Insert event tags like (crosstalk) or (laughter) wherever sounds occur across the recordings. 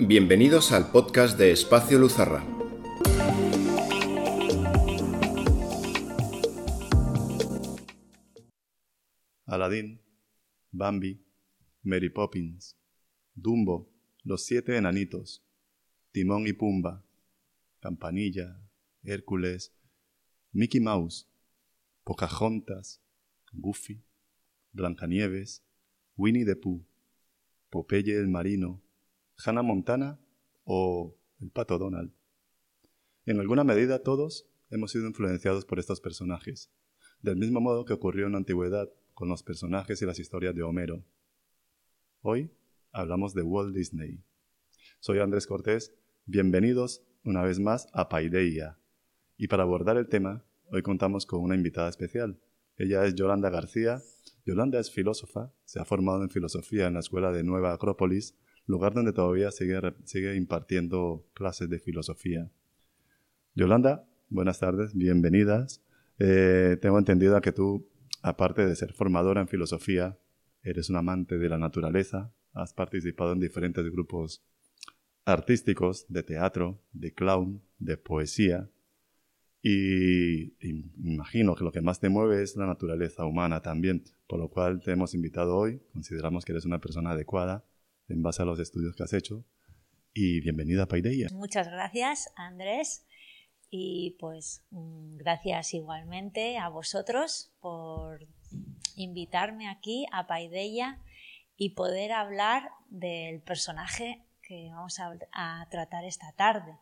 Bienvenidos al podcast de Espacio Luzarra. Aladdin, Bambi, Mary Poppins, Dumbo, Los Siete Enanitos, Timón y Pumba, Campanilla, Hércules, Mickey Mouse, Pocahontas, Goofy, Blancanieves, Winnie the Pooh, Popeye el Marino, Hannah Montana o el Pato Donald. En alguna medida todos hemos sido influenciados por estos personajes, del mismo modo que ocurrió en la antigüedad con los personajes y las historias de Homero. Hoy hablamos de Walt Disney. Soy Andrés Cortés, bienvenidos una vez más a Paideia. Y para abordar el tema, hoy contamos con una invitada especial. Ella es Yolanda García. Yolanda es filósofa, se ha formado en filosofía en la Escuela de Nueva Acrópolis lugar donde todavía sigue, sigue impartiendo clases de filosofía. Yolanda, buenas tardes, bienvenidas. Eh, tengo entendido que tú, aparte de ser formadora en filosofía, eres un amante de la naturaleza, has participado en diferentes grupos artísticos, de teatro, de clown, de poesía, y, imagino que lo que más te mueve es la naturaleza humana también, por lo cual te hemos invitado hoy, consideramos que eres una persona adecuada en base a los estudios que has hecho. Y bienvenida a Paideia. Muchas gracias, Andrés. Y pues mm, gracias igualmente a vosotros por invitarme aquí a Paideia y poder hablar del personaje que vamos a, a, tratar esta tarde.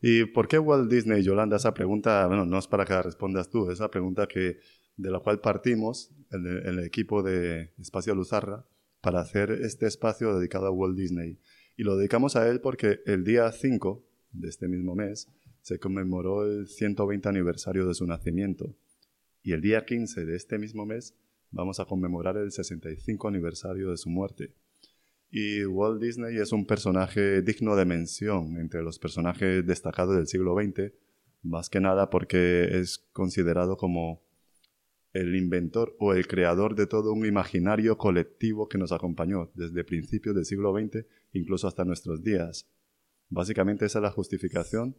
¿Y por qué Walt Disney, Yolanda? Esa pregunta, bueno, no es para que la respondas tú, es la pregunta que, de la cual partimos en el, el equipo de Espacio Luzarra para hacer este espacio dedicado a Walt Disney. Y lo dedicamos a él porque el día 5 de este mismo mes se conmemoró el 120 aniversario de su nacimiento. Y el día 15 de este mismo mes vamos a conmemorar el 65 aniversario de su muerte. Y Walt Disney es un personaje digno de mención entre los personajes destacados del siglo XX, más que nada porque es considerado como el inventor o el creador de todo un imaginario colectivo que nos acompañó desde principios del siglo XX incluso hasta nuestros días. Básicamente esa es la justificación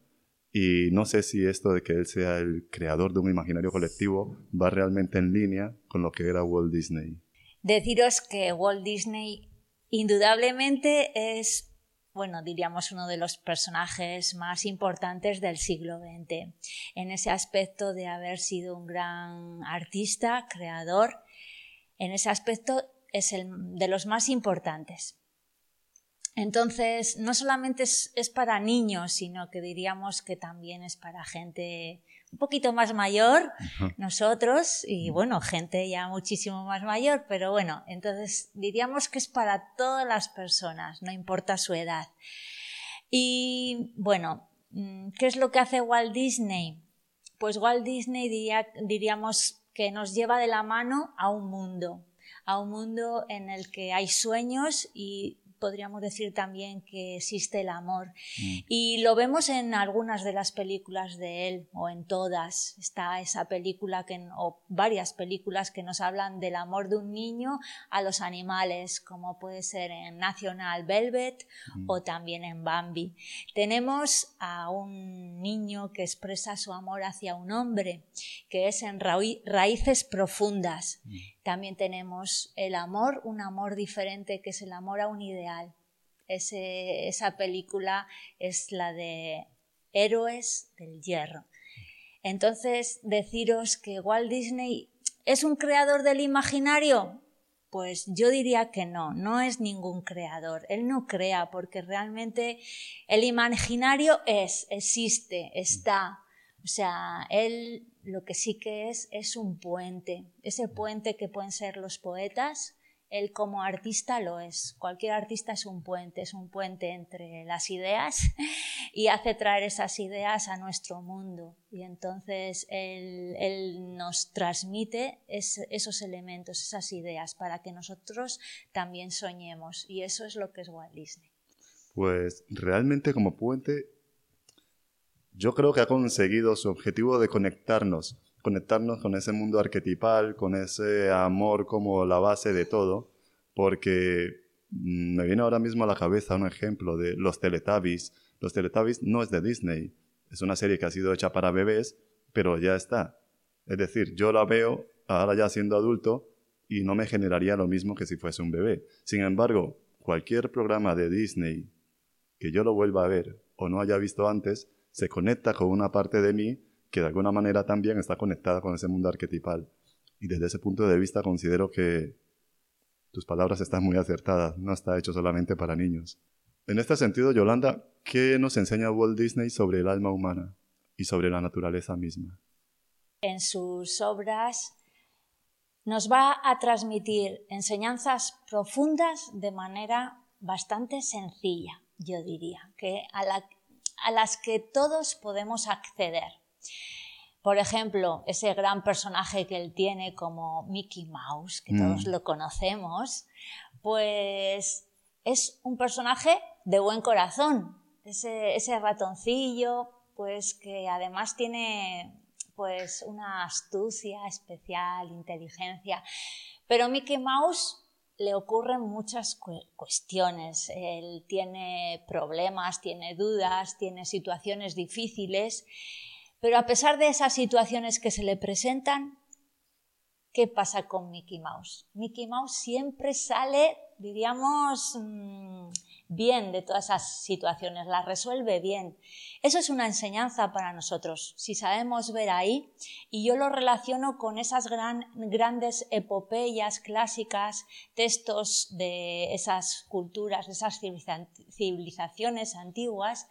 y no sé si esto de que él sea el creador de un imaginario colectivo va realmente en línea con lo que era Walt Disney. Deciros que Walt Disney indudablemente es bueno, diríamos uno de los personajes más importantes del siglo XX, en ese aspecto de haber sido un gran artista, creador, en ese aspecto es el de los más importantes. Entonces, no solamente es, es, para niños, sino que diríamos que también es para gente un poquito más mayor, nosotros, y bueno, gente ya muchísimo más mayor, pero bueno, entonces diríamos que es para todas las personas, no importa su edad. Y bueno, mm, ¿qué es lo que hace Walt Disney? Pues Walt Disney diría, diríamos que nos lleva de la mano a un mundo, a un mundo en el que hay sueños y podríamos decir también que existe el amor. Mm. Y lo vemos en algunas de las películas de él, o en todas. Está esa película que, o varias películas que nos hablan del amor de un niño a los animales, como puede ser en National Velvet mm. o también en Bambi. Tenemos a un niño que expresa su amor hacia un hombre, que es en raíces profundas. Mm. También tenemos el amor, un amor diferente que es el amor a un ideal. esa película es la de Héroes del Hierro. Entonces, deciros que Walt Disney es un creador del imaginario, pues yo diría que no, no es ningún creador. Él no crea porque realmente el imaginario es, existe, está. O sea, él lo que sí que es es un puente, ese puente que pueden ser los poetas, él como artista lo es. Cualquier artista es un puente, es un puente entre las ideas (laughs) y hace traer esas ideas a nuestro mundo. Y entonces él, nos transmite esos elementos, esas ideas, para que nosotros también soñemos. Y eso es lo que es Walt Disney. Pues realmente como puente yo creo que ha conseguido su objetivo de conectarnos, conectarnos con ese mundo arquetipal, con ese amor como la base de todo, porque Mm, me viene ahora mismo a la cabeza un ejemplo de los Teletubbies. Los Teletubbies no es de Disney, es una serie que ha sido hecha para bebés, pero ya está. Es decir, yo la veo ahora ya siendo adulto y no me generaría lo mismo que si fuese un bebé. Sin embargo, cualquier programa de Disney que yo lo vuelva a ver o no haya visto antes, se conecta con una parte de mí que de alguna manera también está conectada con ese mundo arquetipal. Y desde ese punto de vista considero que tus palabras están muy acertadas, no está hecho solamente para niños. En este sentido, Yolanda, ¿qué nos enseña Walt Disney sobre el alma humana y sobre la naturaleza misma? En sus obras nos va a transmitir enseñanzas profundas de manera bastante sencilla, yo diría, que a, a las que todos podemos acceder. Por ejemplo, ese gran personaje que él tiene como Mickey Mouse, que todos mm. lo conocemos, pues es un personaje de buen corazón. Ese, ese ratoncillo, pues que además tiene pues una astucia especial, inteligencia. Pero Mickey Mouse le ocurren muchas cuestiones. Él tiene problemas, tiene dudas, tiene situaciones difíciles pero a pesar de esas situaciones que se le presentan, ¿qué pasa con Mickey Mouse? Mickey Mouse siempre sale, diríamos, mm, bien de todas esas situaciones, las resuelve bien. Eso es una enseñanza para nosotros, si sabemos ver ahí, y yo lo relaciono con esas grandes epopeyas clásicas, textos de esas culturas, de esas civilizaciones antiguas,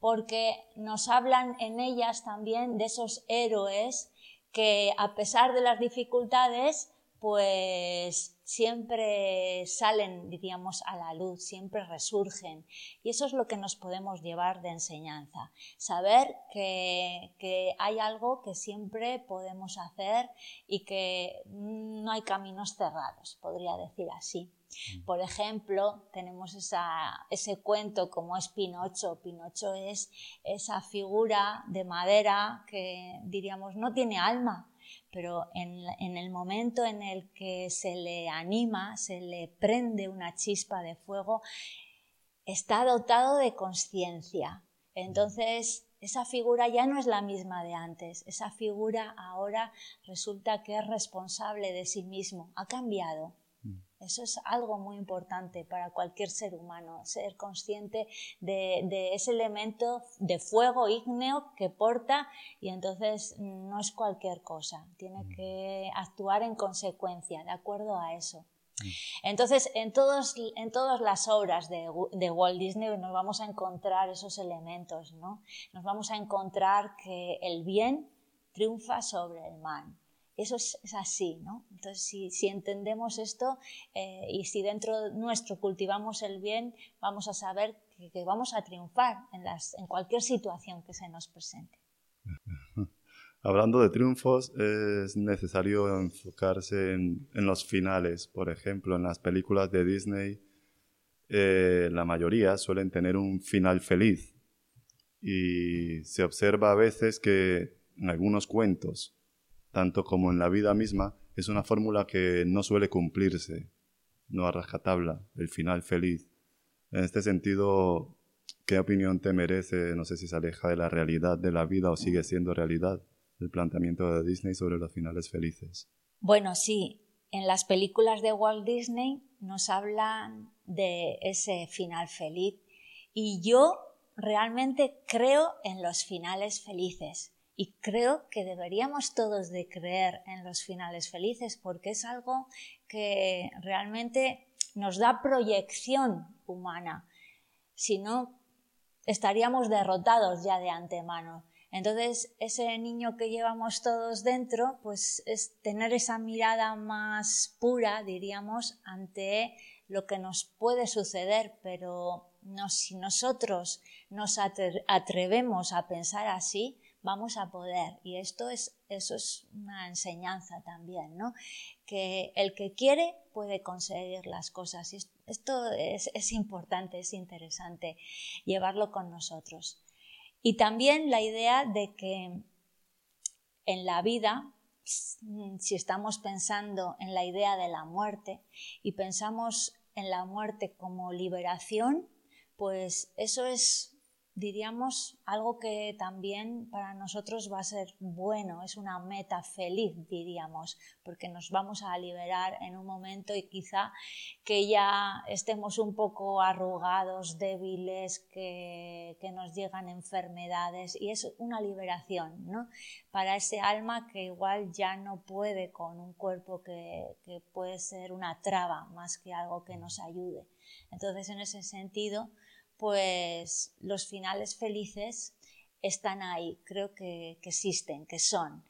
porque nos hablan en ellas también de esos héroes que a pesar de las dificultades pues siempre salen, diríamos, a la luz, siempre resurgen. Y eso es lo que nos podemos llevar de enseñanza. Saber que, que, hay algo que siempre podemos hacer y que no hay caminos cerrados, podría decir así. Mm. Por ejemplo, tenemos esa, ese cuento como es Pinocho. Pinocho es esa figura de madera que diríamos no tiene alma, pero en, el momento en el que se le anima, se le prende una chispa de fuego, está dotado de conciencia. Entonces, esa figura ya no es la misma de antes. Esa figura ahora resulta que es responsable de sí mismo. Ha cambiado. Eso es algo muy importante para cualquier ser humano, ser consciente de, ese elemento de fuego ígneo que porta y entonces no es cualquier cosa, tiene mm. que actuar en consecuencia, de acuerdo a eso. Mm. Entonces, en, todos, en todas las obras de, de, Walt Disney nos vamos a encontrar esos elementos, ¿no? Nos vamos a encontrar que el bien triunfa sobre el mal eso es, así, ¿no? Entonces, si, entendemos esto eh, y si dentro nuestro cultivamos el bien, vamos a saber que, vamos a triunfar en, cualquier situación que se nos presente. Hablando de triunfos, es necesario enfocarse en, los finales. Por ejemplo, en las películas de Disney, eh, la mayoría suelen tener un final feliz. Y se observa a veces que en algunos cuentos tanto como en la vida misma, es una fórmula que no suele cumplirse, no a rajatabla, el final feliz. En este sentido, ¿qué opinión te merece? No sé si se aleja de la realidad de la vida o sigue siendo realidad el planteamiento de Disney sobre los finales felices. Bueno, sí, en las películas de Walt Disney nos hablan de ese final feliz y yo realmente creo en los finales felices. Y creo que deberíamos todos de creer en los finales felices porque es algo que realmente nos da proyección humana. Si no, estaríamos derrotados ya de antemano. Entonces, ese niño que llevamos todos dentro, pues es tener esa mirada más pura, diríamos, ante lo que nos puede suceder, pero si nosotros nos atrevemos a pensar así, vamos a poder. Y esto es, eso es una enseñanza también, ¿no? Que el que quiere puede conseguir las cosas. Y esto es, es importante, es interesante llevarlo con nosotros. Y también la idea de que en la vida, si estamos pensando en la idea de la muerte y pensamos en la muerte como liberación, pues eso es diríamos algo que también para nosotros va a ser bueno, es una meta feliz, diríamos, porque nos vamos a liberar en un momento y quizá que ya estemos un poco arrugados, débiles, que, nos llegan enfermedades y es una liberación, ¿no? Para ese alma que igual ya no puede con un cuerpo que, que puede ser una traba más que algo que nos ayude. Entonces, en ese sentido, pues los finales felices están ahí, creo que, existen, que son.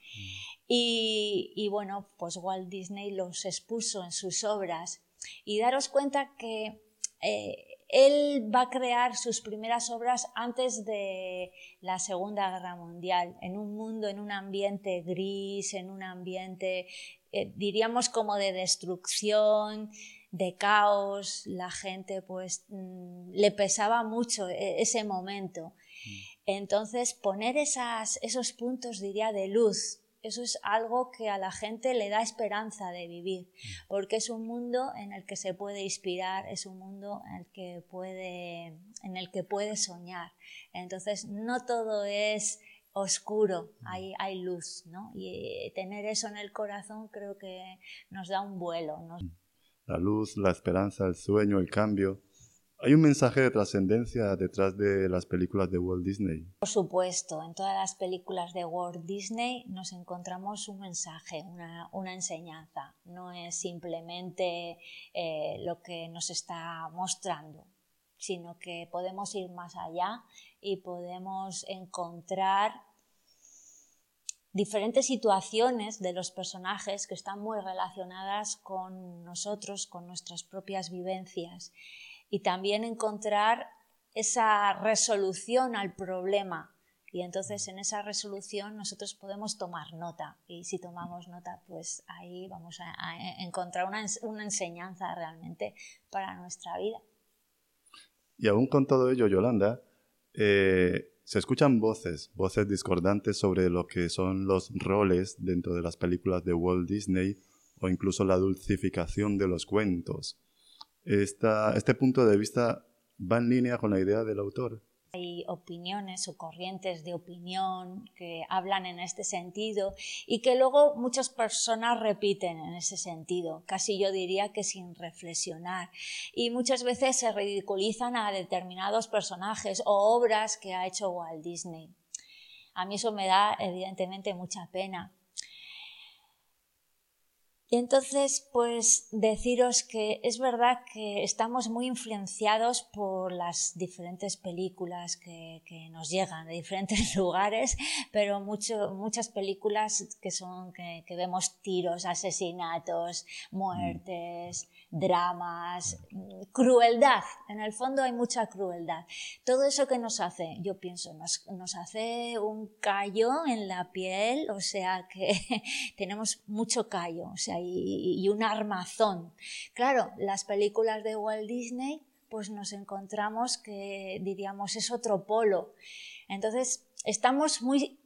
Y, bueno, pues Walt Disney los expuso en sus obras y daros cuenta que eh, él va a crear sus primeras obras antes de la Segunda Guerra Mundial, en un mundo, en un ambiente gris, en un ambiente, eh, diríamos, como de destrucción, de caos, la gente pues mm, le pesaba mucho e, ese momento. Mm. Entonces poner esas, esos puntos, diría, de luz, eso es algo que a la gente le da esperanza de vivir, mm. porque es un mundo en el que se puede inspirar, es un mundo en el que puede, en el que puede soñar. Entonces no todo es oscuro, hay, hay luz, ¿no? Y tener eso en el corazón creo que nos da un vuelo la luz, la esperanza, el sueño, el cambio. ¿Hay un mensaje de trascendencia detrás de las películas de Walt Disney? Por supuesto, en todas las películas de Walt Disney nos encontramos un mensaje, una, enseñanza. No es simplemente eh, lo que nos está mostrando, sino que podemos ir más allá y podemos encontrar diferentes situaciones de los personajes que están muy relacionadas con nosotros, con nuestras propias vivencias y también encontrar esa resolución al problema. Y entonces en esa resolución nosotros podemos tomar nota y si tomamos nota pues ahí vamos a, encontrar una, una enseñanza realmente para nuestra vida. Y aún con todo ello, Yolanda, eh, se escuchan voces, voces discordantes sobre lo que son los roles dentro de las películas de Walt Disney o incluso la dulcificación de los cuentos. este punto de vista va en línea con la idea del autor. Hay opiniones o corrientes de opinión que hablan en este sentido y que luego muchas personas repiten en ese sentido, casi yo diría que sin reflexionar. Y muchas veces se ridiculizan a determinados personajes o obras que ha hecho Walt Disney. A mí eso me da evidentemente mucha pena y entonces, pues deciros que es verdad que estamos muy influenciados por las diferentes películas que, nos llegan de diferentes (laughs) lugares, pero muchas películas que son que, vemos tiros, asesinatos, muertes, dramas, crueldad. En el fondo hay mucha crueldad. Todo eso que nos hace, yo pienso, nos, nos hace un callo en la piel, o sea que (laughs) tenemos mucho callo, o sea, y, un armazón. Claro, las películas de Walt Disney, pues nos encontramos que diríamos es otro polo. Entonces, estamos muy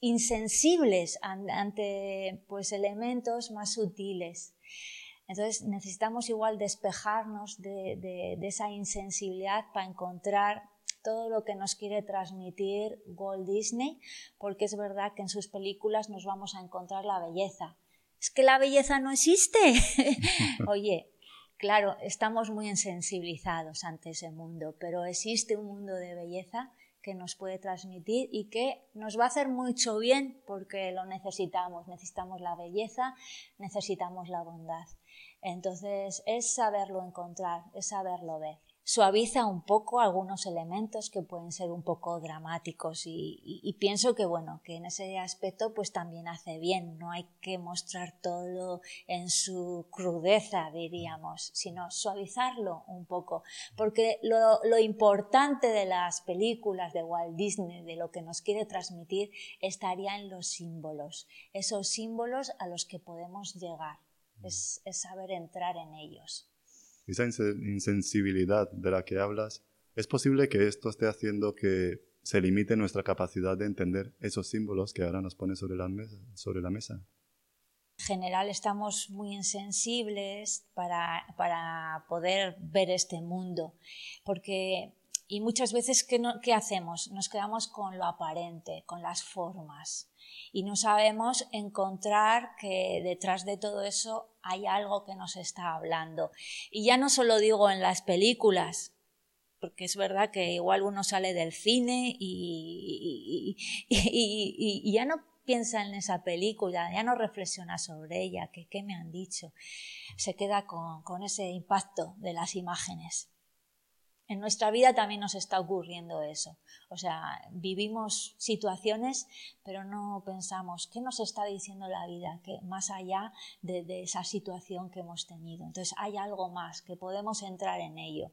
insensibles ante pues elementos más sutiles. Entonces necesitamos igual despejarnos de, de, esa insensibilidad para encontrar todo lo que nos quiere transmitir Walt Disney, porque es verdad que en sus películas nos vamos a encontrar la belleza, es que la belleza no existe. (laughs) Oye, claro, estamos muy insensibilizados ante ese mundo, pero existe un mundo de belleza que nos puede transmitir y que nos va a hacer mucho bien porque lo necesitamos. Necesitamos la belleza, necesitamos la bondad. Entonces es saberlo encontrar, es saberlo ver suaviza un poco algunos elementos que pueden ser un poco dramáticos y, pienso que bueno que en ese aspecto pues también hace bien. No hay que mostrar todo en su crudeza diríamos sino suavizarlo un poco. Porque lo, lo importante de las películas de Walt Disney de lo que nos quiere transmitir estaría en los símbolos. Esos símbolos a los que podemos llegar. Es, es saber entrar en ellos esa insensibilidad de la que hablas, ¿es posible que esto esté haciendo que se limite nuestra capacidad de entender esos símbolos que ahora nos pone sobre la mesa? En general estamos muy insensibles para, para poder ver este mundo, porque y muchas veces, ¿qué, ¿qué, hacemos? Nos quedamos con lo aparente, con las formas. Y no sabemos encontrar que detrás de todo eso hay algo que nos está hablando. Y ya no solo digo en las películas, porque es verdad que igual uno sale del cine y, y, ya no piensa en esa película, ya no reflexiona sobre ella, que qué me han dicho. Se queda con ese impacto de las imágenes. En nuestra vida también nos está ocurriendo eso. O sea, vivimos situaciones, pero no pensamos qué nos está diciendo la vida, que más allá de, esa situación que hemos tenido. Entonces hay algo más, que podemos entrar en ello.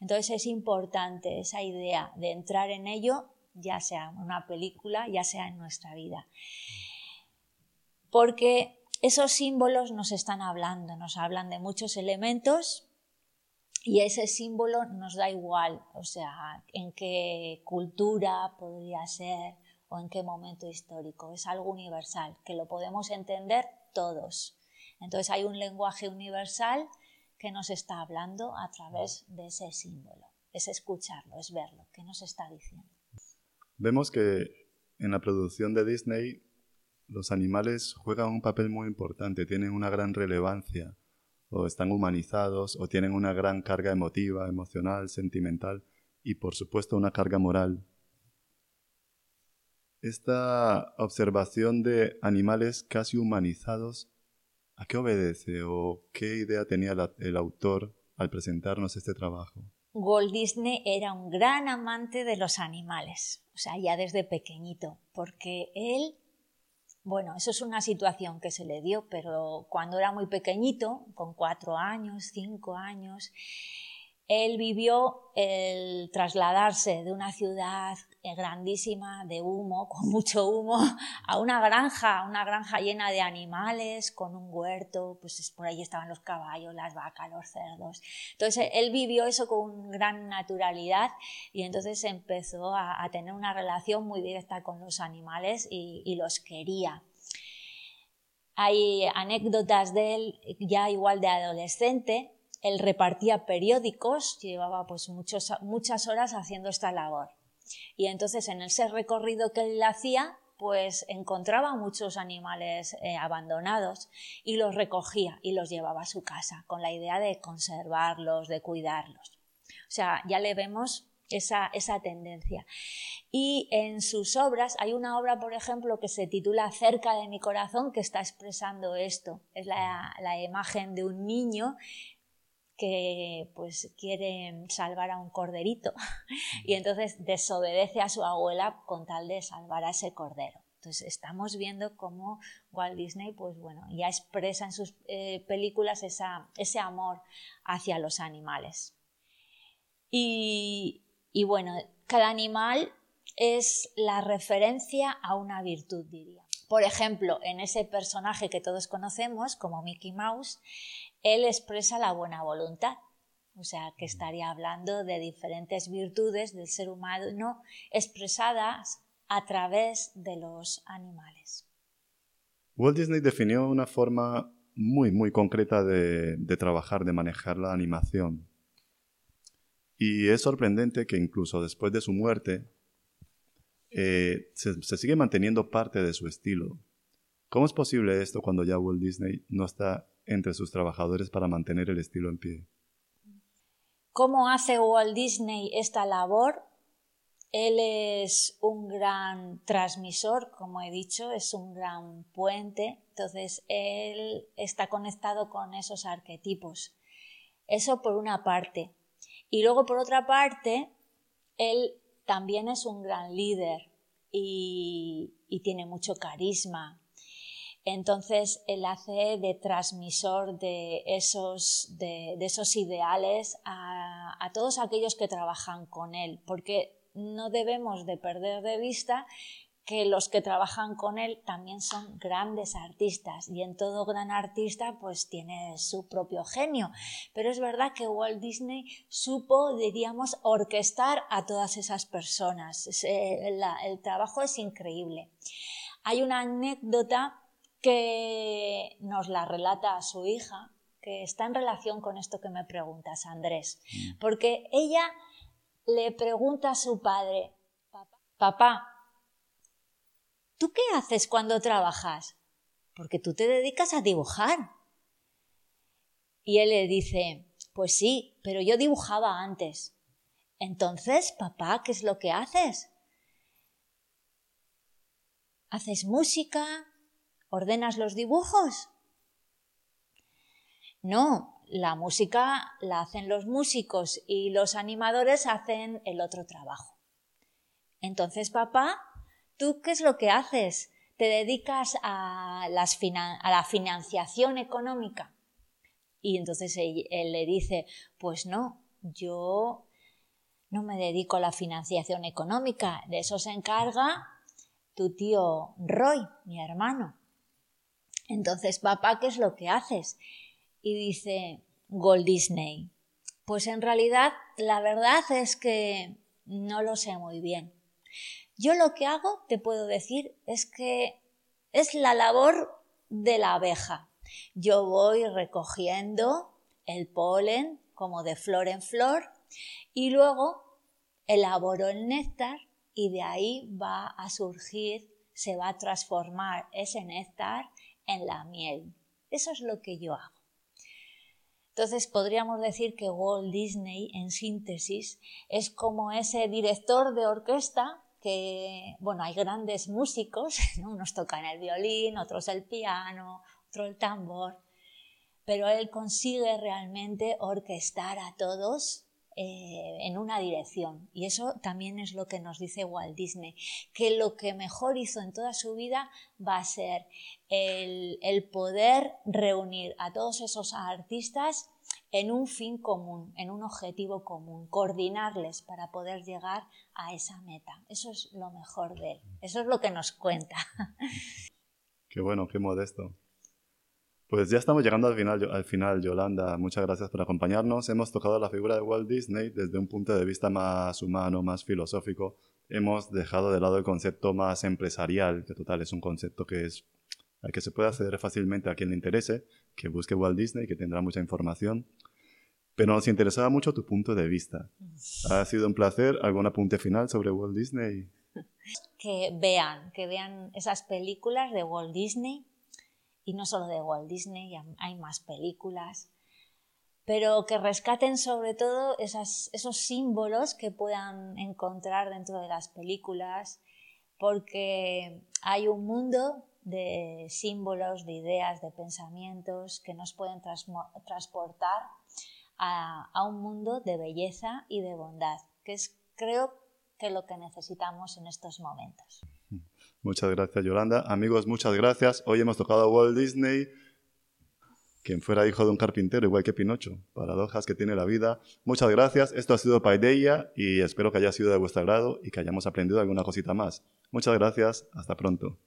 Entonces es importante esa idea de entrar en ello, ya sea en una película, ya sea en nuestra vida. Porque esos símbolos nos están hablando, nos hablan de muchos elementos y ese símbolo nos da igual, o sea, en qué cultura podría ser o en qué momento histórico. Es algo universal, que lo podemos entender todos. Entonces hay un lenguaje universal que nos está hablando a través de ese símbolo. Es escucharlo, es verlo, qué nos está diciendo. Vemos que en la producción de Disney los animales juegan un papel muy importante, tienen una gran relevancia o están humanizados o tienen una gran carga emotiva, emocional, sentimental y por supuesto una carga moral. Esta observación de animales casi humanizados, ¿a qué obedece o qué idea tenía el autor al presentarnos este trabajo? Walt Disney era un gran amante de los animales, o sea, ya desde pequeñito, porque él bueno, eso es una situación que se le dio, pero cuando era muy pequeñito, con cuatro años, cinco años, él vivió el trasladarse de una ciudad grandísima de humo, (laughs) con mucho humo, a una granja, una granja llena de animales, con un huerto, pues por ahí estaban los caballos, las vacas, los cerdos. Entonces él vivió eso con gran naturalidad y entonces empezó a, tener una relación muy directa con los animales y, los quería. Hay anécdotas de él ya igual de adolescente, él repartía periódicos, llevaba pues muchas horas haciendo esta labor. Y entonces en ese recorrido que él hacía, pues encontraba muchos animales eh, abandonados y los recogía y los llevaba a su casa con la idea de conservarlos, de cuidarlos. O sea, ya le vemos esa, esa tendencia. Y en sus obras, hay una obra, por ejemplo, que se titula Cerca de mi corazón, que está expresando esto. Es la, la imagen de un niño que pues quiere salvar a un corderito (laughs) y entonces desobedece a su abuela con tal de salvar a ese cordero. Entonces estamos viendo cómo Walt Disney pues bueno, ya expresa en sus eh, películas ese amor hacia los animales. Y, y bueno, cada animal es la referencia a una virtud, diría. Por ejemplo, en ese personaje que todos conocemos, como Mickey Mouse, él expresa la buena voluntad. O sea, que estaría hablando de diferentes virtudes del ser humano expresadas a través de los animales. Walt Disney definió una forma muy, muy concreta de, trabajar, de manejar la animación. Y es sorprendente que incluso después de su muerte eh, se, se, sigue manteniendo parte de su estilo. ¿Cómo es posible esto cuando ya Walt Disney no está entre sus trabajadores para mantener el estilo en pie. ¿Cómo hace Walt Disney esta labor? Él es un gran transmisor, como he dicho, es un gran puente, entonces él está conectado con esos arquetipos. Eso por una parte. Y luego por otra parte, él también es un gran líder y, y tiene mucho carisma, entonces, él hace de transmisor de esos, de, esos ideales a, todos aquellos que trabajan con él, porque no debemos de perder de vista que los que trabajan con él también son grandes artistas y en todo gran artista pues tiene su propio genio. Pero es verdad que Walt Disney supo, diríamos, orquestar a todas esas personas. el trabajo es increíble. Hay una anécdota que nos la relata a su hija, que está en relación con esto que me preguntas, Andrés, mm. porque ella le pregunta a su padre, papá, ¿tú qué haces cuando trabajas? Porque tú te dedicas a dibujar. Y él le dice, pues sí, pero yo dibujaba antes. Entonces, papá, ¿qué es lo que haces? ¿Haces música? ¿Ordenas los dibujos? No, la música la hacen los músicos y los animadores hacen el otro trabajo. Entonces, papá, ¿tú qué es lo que haces? ¿Te dedicas a, la financiación económica? Y entonces él, le dice, pues no, yo no me dedico a la financiación económica, de eso se encarga tu tío Roy, mi hermano. Entonces, papá, ¿qué es lo que haces? Y dice, Gold Disney. Pues en realidad la verdad es que no lo sé muy bien. Yo lo que hago, te puedo decir, es que es la labor de la abeja. Yo voy recogiendo el polen como de flor en flor y luego elaboro el néctar y de ahí va a surgir, se va a transformar ese néctar en la miel. Eso es lo que yo hago. Entonces podríamos decir que Walt Disney, en síntesis, es como ese director de orquesta que, bueno, hay grandes músicos, (laughs) unos tocan el violín, otros el piano, otro el tambor, pero él consigue realmente orquestar a todos eh, en una dirección. Y eso también es lo que nos dice Walt Disney, que lo que mejor hizo en toda su vida va a ser el, poder reunir a todos esos artistas en un fin común, en un objetivo común, coordinarles para poder llegar a esa meta. Eso es lo mejor de él, eso es lo que nos cuenta. (laughs) Qué bueno, qué modesto. Pues ya estamos llegando al final, al final, Yolanda. Muchas gracias por acompañarnos. Hemos tocado la figura de Walt Disney desde un punto de vista más humano, más filosófico. Hemos dejado de lado el concepto más empresarial, que total es un concepto que es al que se puede acceder fácilmente a quien le interese, que busque Walt Disney, que tendrá mucha información. Pero nos interesaba mucho tu punto de vista. Ha sido un placer. ¿Algún apunte final sobre Walt Disney? (laughs) Que vean, que vean esas películas de Walt Disney y no solo de Walt Disney, hay más películas, pero que rescaten sobre todo esos símbolos que puedan encontrar dentro de las películas, porque hay un mundo de símbolos, de ideas, de pensamientos que nos pueden transportar a, a, un mundo de belleza y de bondad, que es creo que lo que necesitamos en estos momentos. Muchas gracias, Yolanda. Amigos, muchas gracias. Hoy hemos tocado a Walt Disney, quien fuera hijo de un carpintero, igual que Pinocho. Paradojas que tiene la vida. Muchas gracias. Esto ha sido Paideia y espero que haya sido de vuestro agrado y que hayamos aprendido alguna cosita más. Muchas gracias. Hasta pronto.